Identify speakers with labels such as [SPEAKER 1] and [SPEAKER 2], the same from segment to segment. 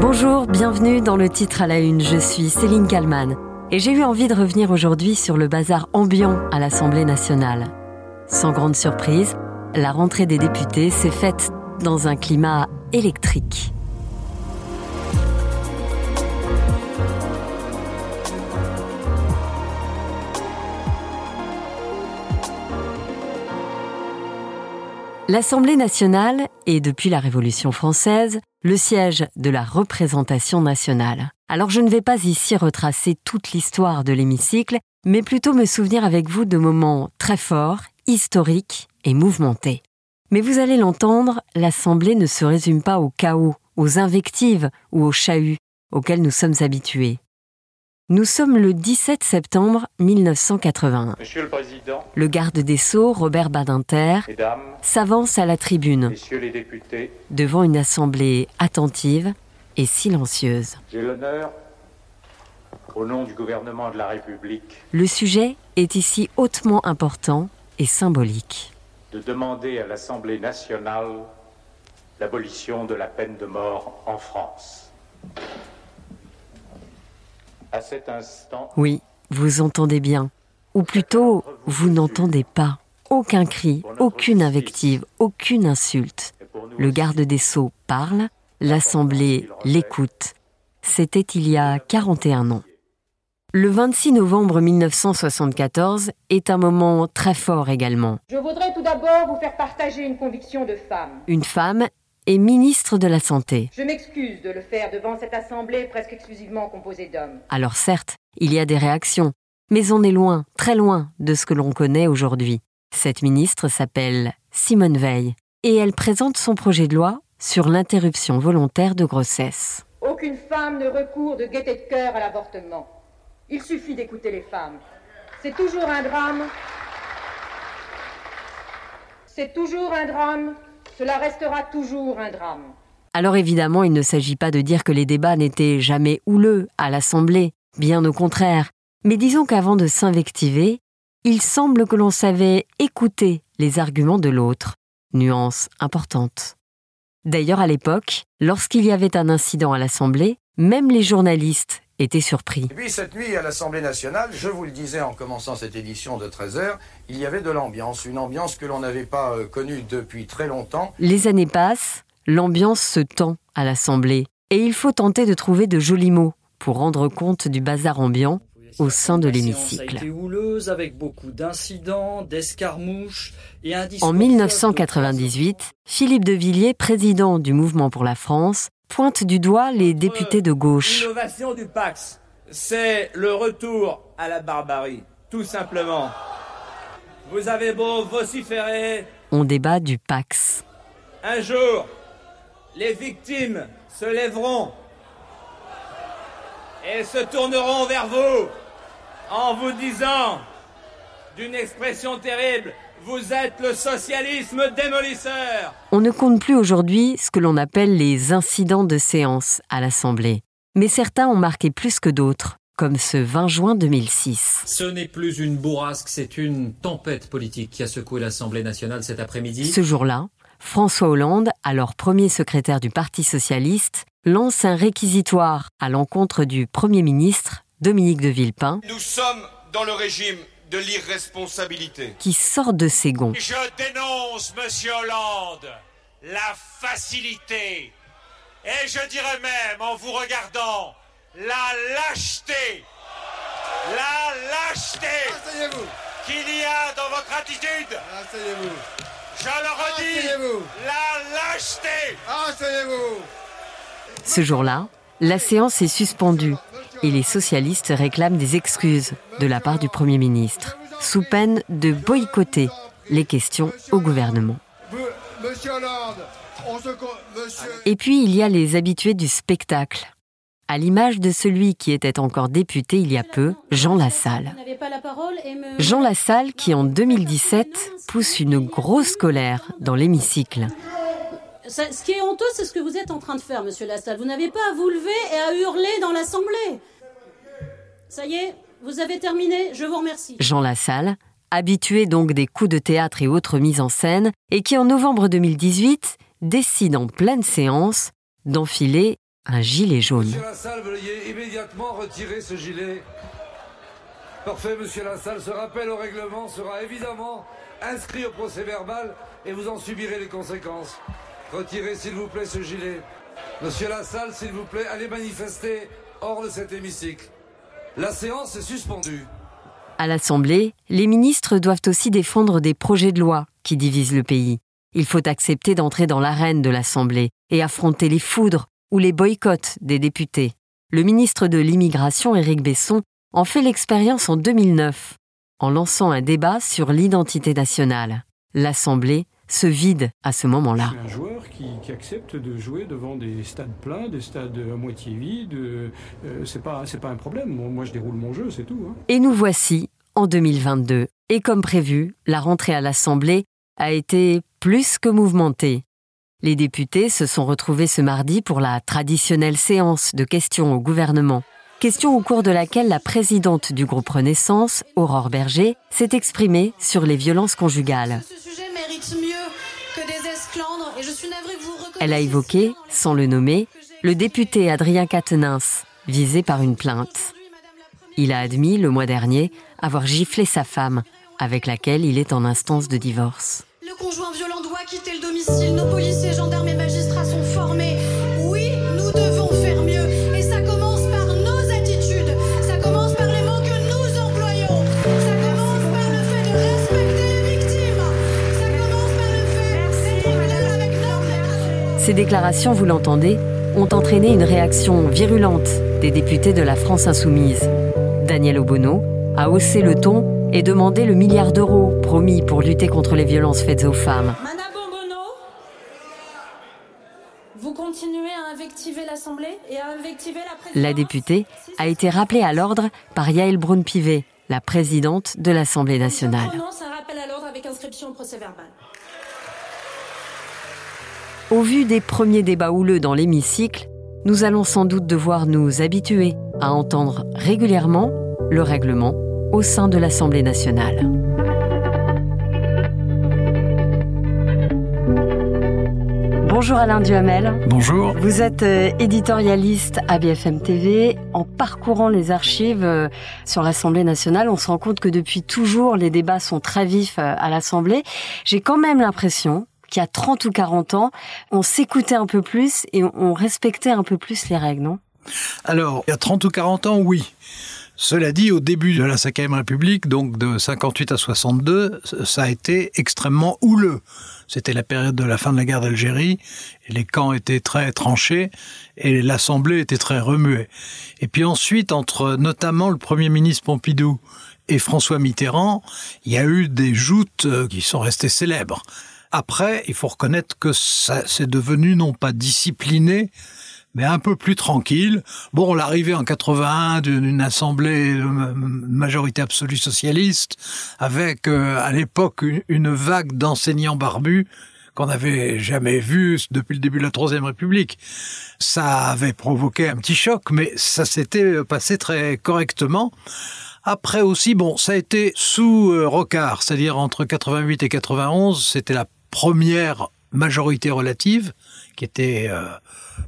[SPEAKER 1] Bonjour, bienvenue dans le titre à la une. Je suis Céline Kalman et j'ai eu envie de revenir aujourd'hui sur le bazar ambiant à l'Assemblée nationale. Sans grande surprise, la rentrée des députés s'est faite dans un climat électrique. L'Assemblée nationale est, depuis la Révolution française, le siège de la représentation nationale. Alors je ne vais pas ici retracer toute l'histoire de l'hémicycle, mais plutôt me souvenir avec vous de moments très forts, historiques et mouvementés. Mais vous allez l'entendre, l'Assemblée ne se résume pas au chaos, aux invectives ou aux chahuts auxquels nous sommes habitués. Nous sommes le 17 septembre 1981.
[SPEAKER 2] Monsieur le Président,
[SPEAKER 1] Le garde des Sceaux, Robert Badinter, s'avance à la tribune
[SPEAKER 2] Messieurs les députés,
[SPEAKER 1] devant une assemblée attentive et silencieuse.
[SPEAKER 2] j'ai l'honneur, au nom du gouvernement de la République,
[SPEAKER 1] Le sujet est ici hautement important et symbolique.
[SPEAKER 2] de demander à l'Assemblée nationale l'abolition de la peine de mort en France. À cet instant,
[SPEAKER 1] Oui, vous entendez bien. Ou plutôt, vous n'entendez pas. Aucun cri, aucune invective, aucune insulte. Le garde des Sceaux parle, l'Assemblée l'écoute. C'était il y a 41 ans. Le 26 novembre 1974 est un moment très fort également.
[SPEAKER 3] Je voudrais tout d'abord vous faire partager une conviction de femme.
[SPEAKER 1] Une femme est ministre de la Santé.
[SPEAKER 3] Je m'excuse de le faire devant cette assemblée presque exclusivement composée d'hommes.
[SPEAKER 1] Alors certes, il y a des réactions, mais on est loin, très loin de ce que l'on connaît aujourd'hui. Cette ministre s'appelle Simone Veil et elle présente son projet de loi sur l'interruption volontaire de grossesse.
[SPEAKER 3] Aucune femme ne recourt de gaieté de cœur à l'avortement. Il suffit d'écouter les femmes. C'est toujours un drame. C'est toujours un drame. Cela restera toujours un drame.
[SPEAKER 1] Alors évidemment, il ne s'agit pas de dire que les débats n'étaient jamais houleux à l'Assemblée, bien au contraire. Mais disons qu'avant de s'invectiver, il semble que l'on savait écouter les arguments de l'autre. Nuance importante. D'ailleurs, à l'époque, lorsqu'il y avait un incident à l'Assemblée, même les journalistes étaient surpris.
[SPEAKER 4] Et puis cette nuit à l'Assemblée nationale, je vous le disais en commençant cette édition de 13h, il y avait de l'ambiance, une ambiance que l'on n'avait pas euh, connue depuis très longtemps.
[SPEAKER 1] Les années passent, l'ambiance se tend à l'Assemblée, et il faut tenter de trouver de jolis mots pour rendre compte du bazar ambiant au sein de l'hémicycle. En
[SPEAKER 5] fleuve de
[SPEAKER 1] 1998, Philippe de Villiers, président du Mouvement pour la France, pointe du doigt les députés de gauche.
[SPEAKER 6] L'innovation du Pax, c'est le retour à la barbarie, tout simplement. Vous avez beau vociférer,
[SPEAKER 1] On débat du Pax.
[SPEAKER 6] un jour, les victimes se lèveront et se tourneront vers vous en vous disant, d'une expression terrible, vous êtes le socialisme démolisseur.
[SPEAKER 1] On ne compte plus aujourd'hui ce que l'on appelle les incidents de séance à l'Assemblée. Mais certains ont marqué plus que d'autres, comme ce 20 juin 2006.
[SPEAKER 7] Ce n'est plus une bourrasque, c'est une tempête politique qui a secoué l'Assemblée nationale cet après-midi.
[SPEAKER 1] Ce jour-là, François Hollande, alors premier secrétaire du Parti socialiste, lance un réquisitoire à l'encontre du Premier ministre, Dominique de Villepin,
[SPEAKER 8] Nous sommes dans le régime de l'irresponsabilité.
[SPEAKER 1] qui sort de ses gonds.
[SPEAKER 8] Je dénonce, monsieur Hollande, la facilité et je dirais même, en vous regardant, la lâcheté. La lâcheté qu'il y a dans votre attitude. Je le redis, la lâcheté.
[SPEAKER 1] Ce jour-là, la séance est suspendue et les socialistes réclament des excuses de la part du Premier ministre, sous peine de boycotter les questions au gouvernement. Et puis il y a les habitués du spectacle. À l'image de celui qui était encore député il y a peu, Jean Lassalle. Jean Lassalle qui en 2017 pousse une grosse colère dans l'hémicycle.
[SPEAKER 9] Ça- ce qui est honteux, c'est ce que vous êtes en train de faire, monsieur Lassalle. Vous n'avez pas à vous lever et à hurler dans l'Assemblée. Ça y est, vous avez terminé, je vous remercie.
[SPEAKER 1] Jean Lassalle, habitué donc des coups de théâtre et autres mises en scène, et qui en novembre 2018 décide en pleine séance d'enfiler un gilet jaune.
[SPEAKER 10] Monsieur Lassalle, veuillez immédiatement retirer ce gilet. Parfait, monsieur Lassalle. Ce rappel au règlement sera évidemment inscrit au procès verbal et vous en subirez les conséquences. Retirez, s'il vous plaît, ce gilet. Monsieur Lassalle, s'il vous plaît, allez manifester hors de cet hémicycle. La séance est suspendue.
[SPEAKER 1] À l'Assemblée, les ministres doivent aussi défendre des projets de loi qui divisent le pays. Il faut accepter d'entrer dans l'arène de l'Assemblée et affronter les foudres ou les boycotts des députés. Le ministre de l'Immigration, Éric Besson, en fait l'expérience en 2009, en lançant un débat sur l'identité nationale. L'Assemblée se vide à ce moment-là.
[SPEAKER 11] un joueur qui, qui, accepte de jouer devant des stades pleins, des stades à moitié vides. Euh, c'est pas, c'est pas un problème. Moi, je déroule mon jeu, c'est tout. Hein.
[SPEAKER 1] Et nous voici en 2022. Et comme prévu, la rentrée à l'Assemblée a été plus que mouvementée. Les députés se sont retrouvés ce mardi pour la traditionnelle séance de questions au gouvernement. Question au cours de laquelle la présidente du groupe Renaissance, Aurore Berger, s'est exprimée sur les violences conjugales.
[SPEAKER 12] Et je suis navrée que vous
[SPEAKER 1] Elle a évoqué, sans le nommer, le député Adrien Quatennens, visé par une plainte. Il a admis le mois dernier avoir giflé sa femme, avec laquelle il est en instance de divorce.
[SPEAKER 12] Le conjoint violent doit quitter le domicile. Nos policiers, gendarmes et magistrats
[SPEAKER 1] déclarations, vous l'entendez, ont entraîné une réaction virulente des députés de la France insoumise. Daniel Obono a haussé le ton et demandé le milliard d'euros promis pour lutter contre les violences faites aux femmes.
[SPEAKER 12] Madame Bono, vous continuez à invectiver l'Assemblée et à invectiver la présidente.
[SPEAKER 1] La députée a été rappelée à l'ordre par Yael Braun-Pivet, la présidente de l'Assemblée nationale.
[SPEAKER 12] prononce un rappel à l'ordre avec inscription au procès verbal.
[SPEAKER 1] Au vu des premiers débats houleux dans l'hémicycle, nous allons sans doute devoir nous habituer à entendre régulièrement le règlement au sein de l'Assemblée nationale. Bonjour Alain Duhamel.
[SPEAKER 13] Bonjour.
[SPEAKER 1] Vous êtes euh, éditorialiste à BFM TV. En parcourant les archives euh, sur l'Assemblée nationale, on se rend compte que depuis toujours, les débats sont très vifs euh, à l'Assemblée. J'ai quand même l'impression qu'il y a 30 ou 40 ans, on s'écoutait un peu plus et on respectait un peu plus les règles, non?
[SPEAKER 13] Alors, il y a 30 ou 40 ans, oui. Cela dit, au début de la Ve République, donc de 58 à 62, ça a été extrêmement houleux. C'était la période de la fin de la guerre d'Algérie, les camps étaient très tranchés, et l'Assemblée était très remuée. Et puis ensuite, entre notamment le Premier ministre Pompidou et François Mitterrand, il y a eu des joutes euh, qui sont restées célèbres. Après, il faut reconnaître que c'est devenu non pas discipliné, mais un peu plus tranquille. Bon, l'arrivée en 81 d'une assemblée de majorité absolue socialiste, avec euh, à l'époque une, vague d'enseignants barbus qu'on n'avait jamais vu depuis le début de la Troisième République. Ça avait provoqué un petit choc, mais ça s'était passé très correctement. Après aussi, bon, ça a été sous euh, Rocard, c'est-à-dire entre 88 et 91, c'était la première majorité relative, qui était euh,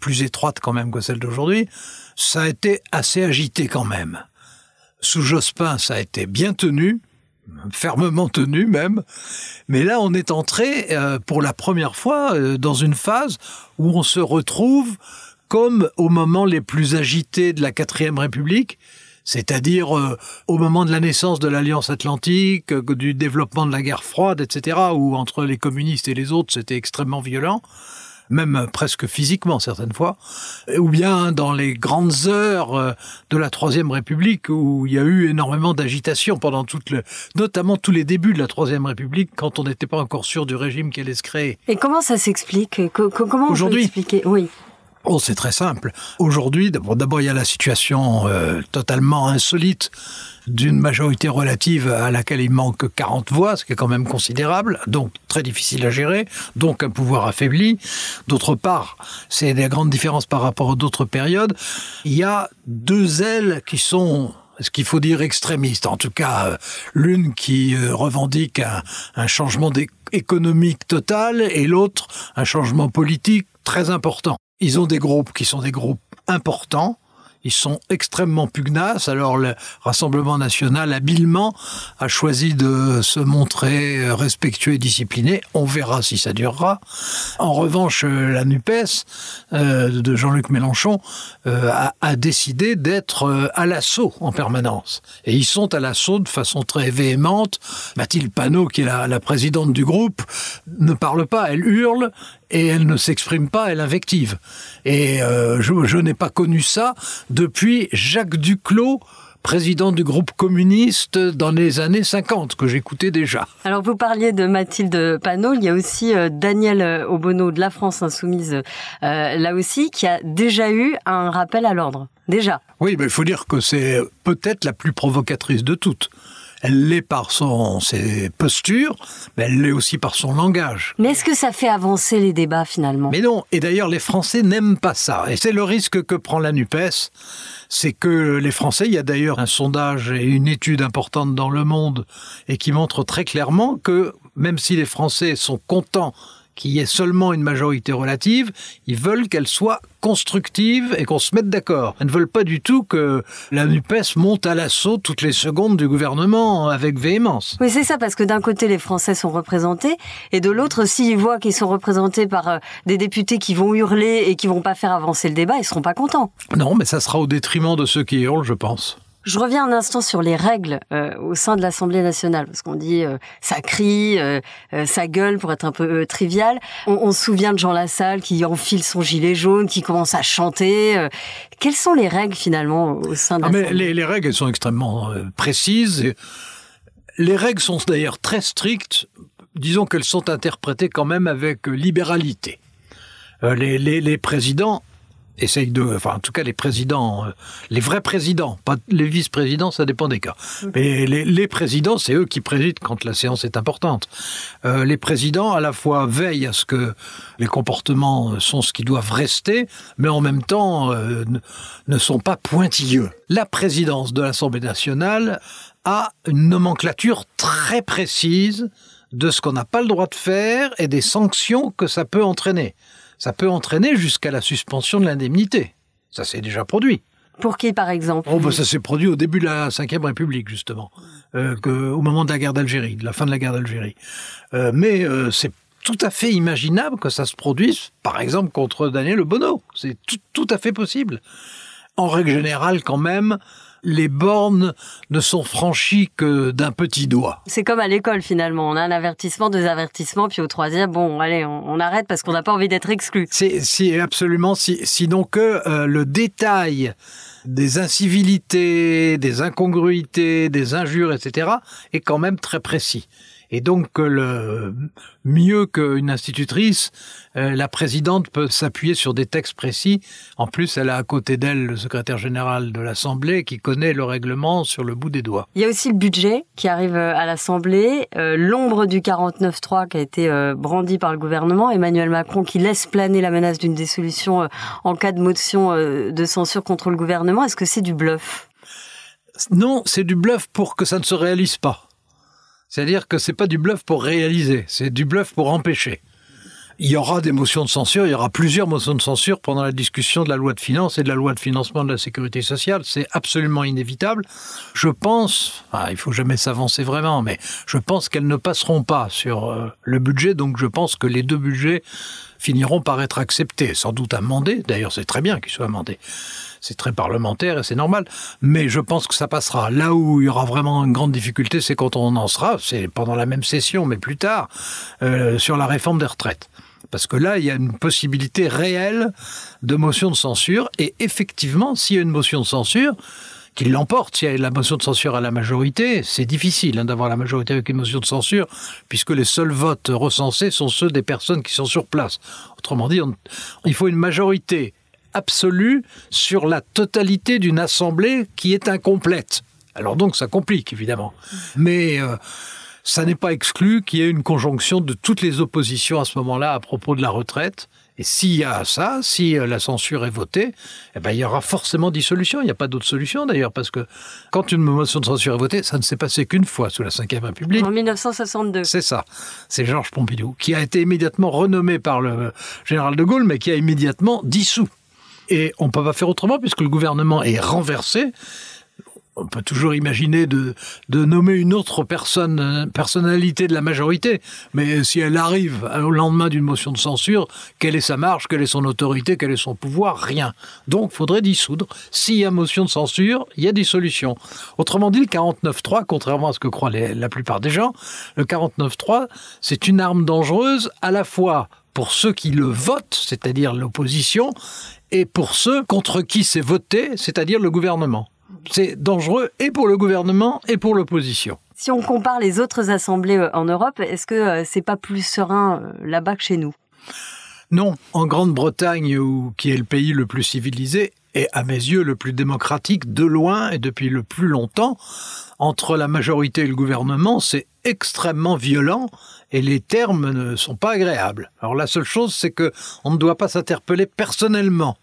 [SPEAKER 13] plus étroite quand même que celle d'aujourd'hui, ça a été assez agité quand même. Sous Jospin, ça a été bien tenu, fermement tenu même, mais là on est entré euh, pour la première fois euh, dans une phase où on se retrouve comme au moment les plus agités de la quatrième République, c'est-à-dire euh, au moment de la naissance de l'Alliance Atlantique, du développement de la guerre froide, etc., où entre les communistes et les autres c'était extrêmement violent même presque physiquement certaines fois, ou bien dans les grandes heures euh, de la Troisième République où il y a eu énormément d'agitation pendant toute le, notamment tous les débuts de la Troisième République quand on n'était pas encore sûr du régime qui allait se créer.
[SPEAKER 1] Et comment ça s'explique? Comment on peut expliquer? Oui.
[SPEAKER 13] Oh, c'est très simple. Aujourd'hui, d'abord, il y a la situation euh, totalement insolite d'une majorité relative à laquelle il manque 40 voix, ce qui est quand même considérable, donc très difficile à gérer, donc un pouvoir affaibli. D'autre part, c'est des grandes différences par rapport à d'autres périodes. Il y a deux ailes qui sont ce qu'il faut dire extrémistes, en tout cas euh, l'une qui euh, revendique un changement économique total et l'autre un changement politique très important. Ils ont des groupes qui sont des groupes importants, ils sont extrêmement pugnaces. Alors le Rassemblement national, habilement, a choisi de se montrer euh, respectueux et discipliné. On verra si ça durera. En revanche, euh, la NUPES euh, de Jean-Luc Mélenchon a, décidé d'être à l'assaut en permanence. Et ils sont à l'assaut de façon très véhémente. Mathilde Panot, qui est la présidente du groupe, ne parle pas, elle hurle et elle ne s'exprime pas, elle invective. Et euh, je, je n'ai pas connu ça depuis Jacques Duclos, président du groupe communiste dans les années 50, que j'écoutais déjà.
[SPEAKER 1] Alors vous parliez de Mathilde Panot, il y a aussi euh, Daniel Obono de la France Insoumise, euh, là aussi, qui a déjà eu un rappel à l'ordre. Déjà.
[SPEAKER 13] Oui, mais il faut dire que c'est peut-être la plus provocatrice de toutes. Elle l'est par son, ses postures, mais elle l'est aussi par son langage.
[SPEAKER 1] Mais est-ce que ça fait avancer les débats finalement?
[SPEAKER 13] Mais non, et d'ailleurs les Français n'aiment pas ça. Et c'est le risque que prend la NUPES, c'est que les Français, il y a d'ailleurs un sondage et une étude importante dans le monde, et qui montre très clairement que même si les Français sont contents qu'il y ait seulement une majorité relative, ils veulent qu'elle soit constructive et qu'on se mette d'accord. Ils ne veulent pas du tout que la NUPES monte à l'assaut toutes les secondes du gouvernement avec véhémence.
[SPEAKER 1] Oui, c'est ça, parce que d'un côté, les Français sont représentés, et de l'autre, s'ils voient qu'ils sont représentés par euh, des députés qui vont hurler et qui vont pas faire avancer le débat, ils seront pas contents.
[SPEAKER 13] Non, mais ça sera au détriment de ceux qui hurlent, je pense.
[SPEAKER 1] Je reviens un instant sur les règles euh, au sein de l'Assemblée nationale, parce qu'on dit euh, ça crie, euh, euh, ça gueule pour être un peu euh, trivial. On, on, se souvient de Jean Lassalle qui enfile son gilet jaune, qui commence à chanter. Euh. quelles sont les règles finalement au sein de
[SPEAKER 13] ah,
[SPEAKER 1] l'Assemblée?
[SPEAKER 13] les, les règles elles sont extrêmement précises. Les règles sont d'ailleurs très strictes. Disons qu'elles sont interprétées quand même avec libéralité. Les, les, les présidents essayent de, enfin en tout cas les présidents, euh, les vrais présidents, pas les vice-présidents, ça dépend des cas. Mais les, les présidents, c'est eux qui président quand la séance est importante. Euh, les présidents à la fois veillent à ce que les comportements sont ce qui doivent rester, mais en même temps euh, ne sont pas pointilleux. La présidence de l'Assemblée nationale a une nomenclature très précise de ce qu'on n'a pas le droit de faire et des sanctions que ça peut entraîner ça peut entraîner jusqu'à la suspension de l'indemnité. Ça s'est déjà produit.
[SPEAKER 1] Pour qui, par exemple
[SPEAKER 13] oh, bah, Ça s'est produit au début de la Ve République, justement, euh, que, au moment de la guerre d'Algérie, de la fin de la guerre d'Algérie. Euh, mais euh, c'est tout à fait imaginable que ça se produise, par exemple, contre Daniel Bono. C'est tout, tout à fait possible. En règle générale, quand même, les bornes ne sont franchies que d'un petit doigt.
[SPEAKER 1] C'est comme à l'école finalement, on a un avertissement, deux avertissements, puis au troisième, bon, allez, on, on arrête parce qu'on n'a pas envie d'être exclu.
[SPEAKER 13] C'est si, absolument, si, sinon que euh, le détail des incivilités, des incongruités, des injures, etc., est quand même très précis. Et donc, le, mieux qu'une institutrice, euh, la présidente peut s'appuyer sur des textes précis. En plus, elle a à côté d'elle le secrétaire général de l'Assemblée qui connaît le règlement sur le bout des doigts.
[SPEAKER 1] Il y a aussi le budget qui arrive à l'Assemblée, euh, l'ombre du 49.3 qui a été euh, brandi par le gouvernement, Emmanuel Macron qui laisse planer la menace d'une dissolution euh, en cas de motion euh, de censure contre le gouvernement. Est-ce que c'est du bluff?
[SPEAKER 13] Non, c'est du bluff pour que ça ne se réalise pas. C'est-à-dire que c'est pas du bluff pour réaliser, c'est du bluff pour empêcher. Il y aura des motions de censure, il y aura plusieurs motions de censure pendant la discussion de la loi de finances et de la loi de financement de la sécurité sociale. C'est absolument inévitable. Je pense, ah, il faut jamais s'avancer vraiment, mais je pense qu'elles ne passeront pas sur euh, le budget, donc je pense que les deux budgets finiront par être acceptés, sans doute amendés. D'ailleurs, c'est très bien qu'ils soient amendés c'est très parlementaire et c'est normal. Mais je pense que ça passera. Là où il y aura vraiment une grande difficulté, c'est quand on en sera, c'est pendant la même session, mais plus tard, euh, sur la réforme des retraites. Parce que là, il y a une possibilité réelle de motion de censure. Et effectivement, s'il y a une motion de censure, qu'il l'emporte, a la motion de censure à la majorité, c'est difficile hein, d'avoir la majorité avec une motion de censure, puisque les seuls votes recensés sont ceux des personnes qui sont sur place. Autrement dit, il faut une majorité absolue sur la totalité d'une assemblée qui est incomplète. Alors donc ça complique évidemment. Mais euh, ça n'est pas exclu qu'il y ait une conjonction de toutes les oppositions à ce moment-là à propos de la retraite Et s'il y a ça, si euh, la censure est votée, eh ben, il y aura forcément dissolution. Il n'y a pas d'autre solution d'ailleurs, parce que quand une motion de censure est votée, ça ne s'est passé qu'une fois sous la Ve République.
[SPEAKER 1] En 1962.
[SPEAKER 13] C'est ça. C'est Georges Pompidou, qui a été immédiatement renommé par le général de Gaulle, mais qui a immédiatement dissous. Et on ne peut pas faire autrement puisque le gouvernement est renversé on peut toujours imaginer de, nommer une autre personnalité de la majorité, mais si elle arrive au lendemain d'une motion de censure, quelle est sa marge, quelle est son autorité, quel est son pouvoir? Rien. Donc, faudrait dissoudre. S'il y a motion de censure, il y a dissolution. Autrement dit, le 49.3, contrairement à ce que croient la plupart des gens, le 49.3, c'est une arme dangereuse à la fois pour ceux qui le votent, c'est-à-dire l'opposition, et pour ceux contre qui c'est voté, c'est-à-dire le gouvernement c'est dangereux et pour le gouvernement et pour l'opposition.
[SPEAKER 1] Si on compare les autres assemblées euh, en Europe, est-ce que euh, c'est pas plus serein euh, là-bas que chez nous?
[SPEAKER 13] Non, en Grande-Bretagne, qui est le pays le plus civilisé et à mes yeux le plus démocratique de loin et depuis le plus longtemps, entre la majorité et le gouvernement, c'est extrêmement violent et les termes ne sont pas agréables. Alors la seule chose, c'est que on ne doit pas s'interpeller personnellement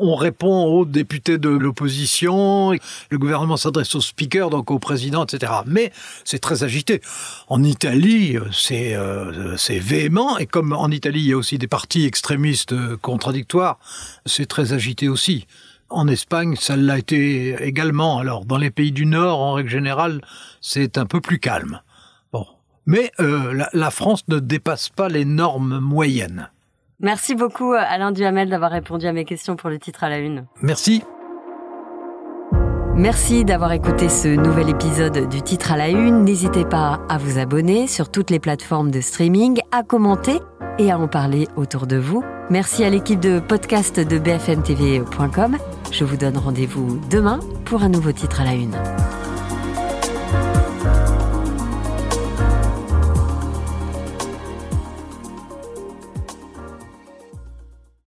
[SPEAKER 13] on répond aux députés de l'opposition, le gouvernement s'adresse au speaker, donc au président, etc. Mais c'est très agité. En Italie, c'est euh, véhément, et comme en Italie, il y a aussi des partis extrémistes contradictoires, c'est très agité aussi. En Espagne, ça l'a été également. Alors, dans les pays du Nord, en règle générale, c'est un peu plus calme. Bon. Mais euh, la France ne dépasse pas les normes moyennes.
[SPEAKER 1] Merci beaucoup Alain Duhamel d'avoir répondu à mes questions pour le titre à la une.
[SPEAKER 13] Merci.
[SPEAKER 1] Merci d'avoir écouté ce nouvel épisode du titre à la une. N'hésitez pas à vous abonner sur toutes les plateformes de streaming, à commenter et à en parler autour de vous. Merci à l'équipe de podcast de bfmtv.com. Je vous donne rendez-vous demain pour un nouveau titre à la une.